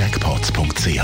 Jackpots.ch.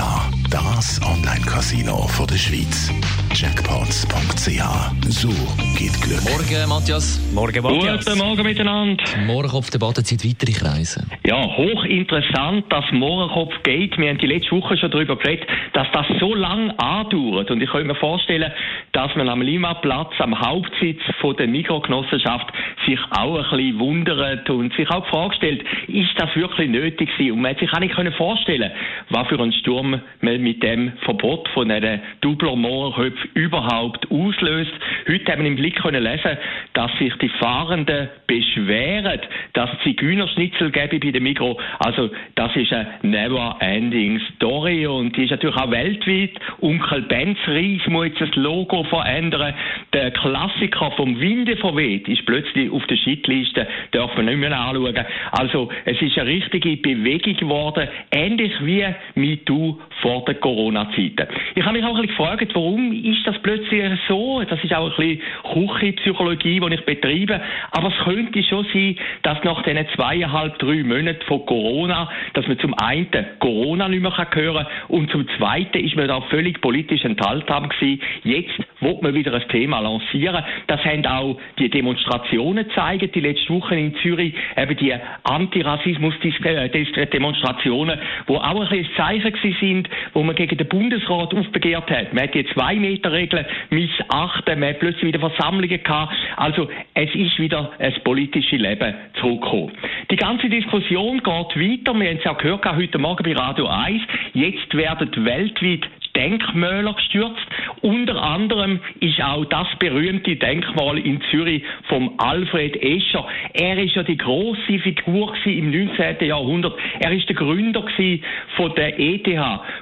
Das Online-Casino der Schweiz. Jackpots.ch. So geht Glück. Morgen, Matthias. Morgen, Matthias. Guten Morgen miteinander. Mohrenkopf-Debatte zieht weitere Kreise. Ja, hochinteressant, dass Mohrenkopf geht. Wir haben die letzte Woche schon darüber geredet, dass das so lange andauert. Und ich könnte mir vorstellen, dass man am Limaplatz, am Hauptsitz von der Mikrogenossenschaft, sich auch ein bisschen wundert und sich auch die Frage stellt, ist das wirklich nötig gewesen? Und man hat sich auch nicht können vorstellen, was für einen Sturm man mit dem Verbot von einer Dubler Mohrenköpfe überhaupt auslöst. Heute haben wir im Blick können lesen, dass sich die Fahrenden beschweren, dass es Zigeunerschnitzel gäbe bei der Migro. Also das ist eine never-ending Story und die ist natürlich auch weltweit. Onkel Benz Reis muss jetzt das Logo verändern. Der Klassiker vom Winde verweht ist plötzlich auf der Shitliste, darf man nicht mehr anschauen. Also es ist eine richtige Bewegung geworden, ähnlich wie MeToo vor der Corona-Zeiten. Ich habe mich auch ein bisschen gefragt, warum ist das plötzlich so? Das ist auch ein bisschen Küchenpsychologie, die ich betreibe. Aber es könnte schon sein, dass nach diesen zweieinhalb, drei Monaten von Corona, dass man zum einen Corona nicht mehr hören kann und zum zweiten ist man da völlig politisch enthaltsam gewesen. Jetzt wird man wieder ein Thema lancieren. Das haben auch die Demonstrationen gezeigt, die letzte Woche in Zürich, eben die Antirassismus-Demonstrationen, wo auch ein bisschen Zeichen sind, wo man gegen den Bundesrat aufbegehrt hat. Man hat die Zwei-Meter-Regel missachten, man hat plötzlich wieder Versammlungen gehabt. Also es ist wieder ein politisches Leben zurückgekommen. Die ganze Diskussion geht weiter. Wir haben es auch gehört heute Morgen bei Radio 1. Jetzt werden weltweit Denkmäler gestürzt. Unter anderem ist auch das berühmte Denkmal in Zürich vom Alfred Escher. Er ist ja die große Figur im 19. Jahrhundert. Er ist der Gründer von der ETH,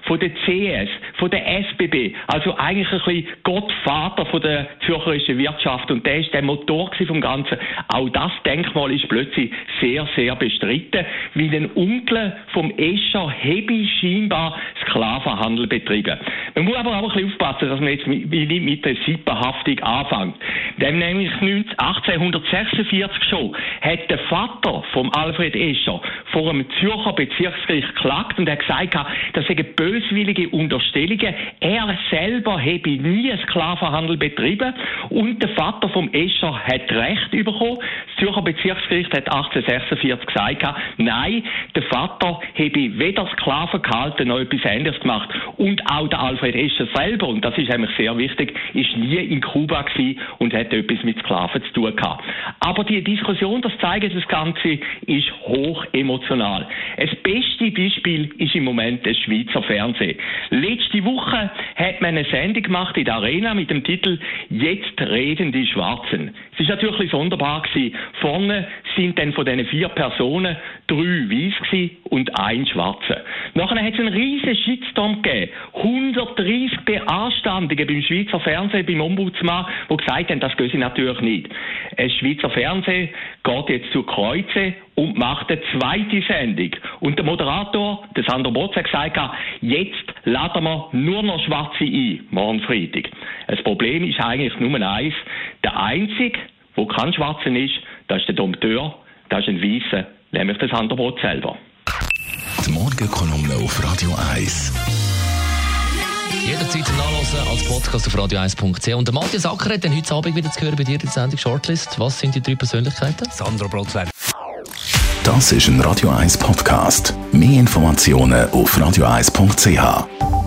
von der CS, von der SBB. Also eigentlich ein bisschen Gottvater von der zürcherischen Wirtschaft. Und der ist der Motor vom Ganzen. Auch das Denkmal ist plötzlich sehr, sehr bestritten, weil ein Onkel vom Escher Hebi scheinbar Sklavenhandel betrieben. Man muss aber auch ein bisschen aufpassen, dass man jetzt mit, mit der Sippenhaftung anfängt. Denn nämlich 1846 schon hat der Vater von Alfred Escher vor einem Zürcher Bezirksgericht geklagt und hat gesagt, das seien böswillige Unterstellungen. Er selber habe nie Sklavenhandel betrieben und der Vater vom Escher hat Recht bekommen. Zürcher Bezirksgericht hat 1846 gesagt, nein, der Vater habe weder Sklaven gehalten noch etwas anderes gemacht. Und auch der Alfred Escher selber, und das ist eigentlich sehr wichtig, ist nie in Kuba gewesen und hat etwas mit Sklaven zu tun gehabt. Aber die Diskussion, das zeigt das Ganze, ist hoch emotional. Das beste Beispiel ist im Moment das Schweizer Fernsehen. Letzte Woche hat man eine Sendung gemacht in der Arena mit dem Titel Jetzt reden die Schwarzen. Es ist natürlich sonderbar gewesen. Vorne sind dann von diesen vier Personen drei weiß und ein Schwarzer. Nachher hat es einen riesen Shitstorm gegeben. 130 Beanstandungen beim Schweizer Fernsehen, beim Ombudsmann, die gesagt haben, das gehen natürlich nicht. Das Schweizer Fernsehen geht jetzt zu Kreuze und macht eine zweite Sendung. Und der Moderator, der Sandro Botz, hat gesagt, jetzt laden wir nur noch Schwarze ein, morgen Freitag. Das Problem ist eigentlich nur eins. Der Einzige, der kein Schwarzer ist, das ist der Dompteur, das ist ein Weißer, nämlich Sandro Botz selber. Die Morgenkolumne auf Radio 1. Jederzeit nachlesen als Podcast auf radio1.ch. Und der Matthias Acker hat dann heute Abend wieder zu hören bei dir in der Sendung Shortlist. Was sind die drei Persönlichkeiten? Sandro Brotzberg. Das ist ein Radio 1 Podcast. Mehr Informationen auf radio1.ch.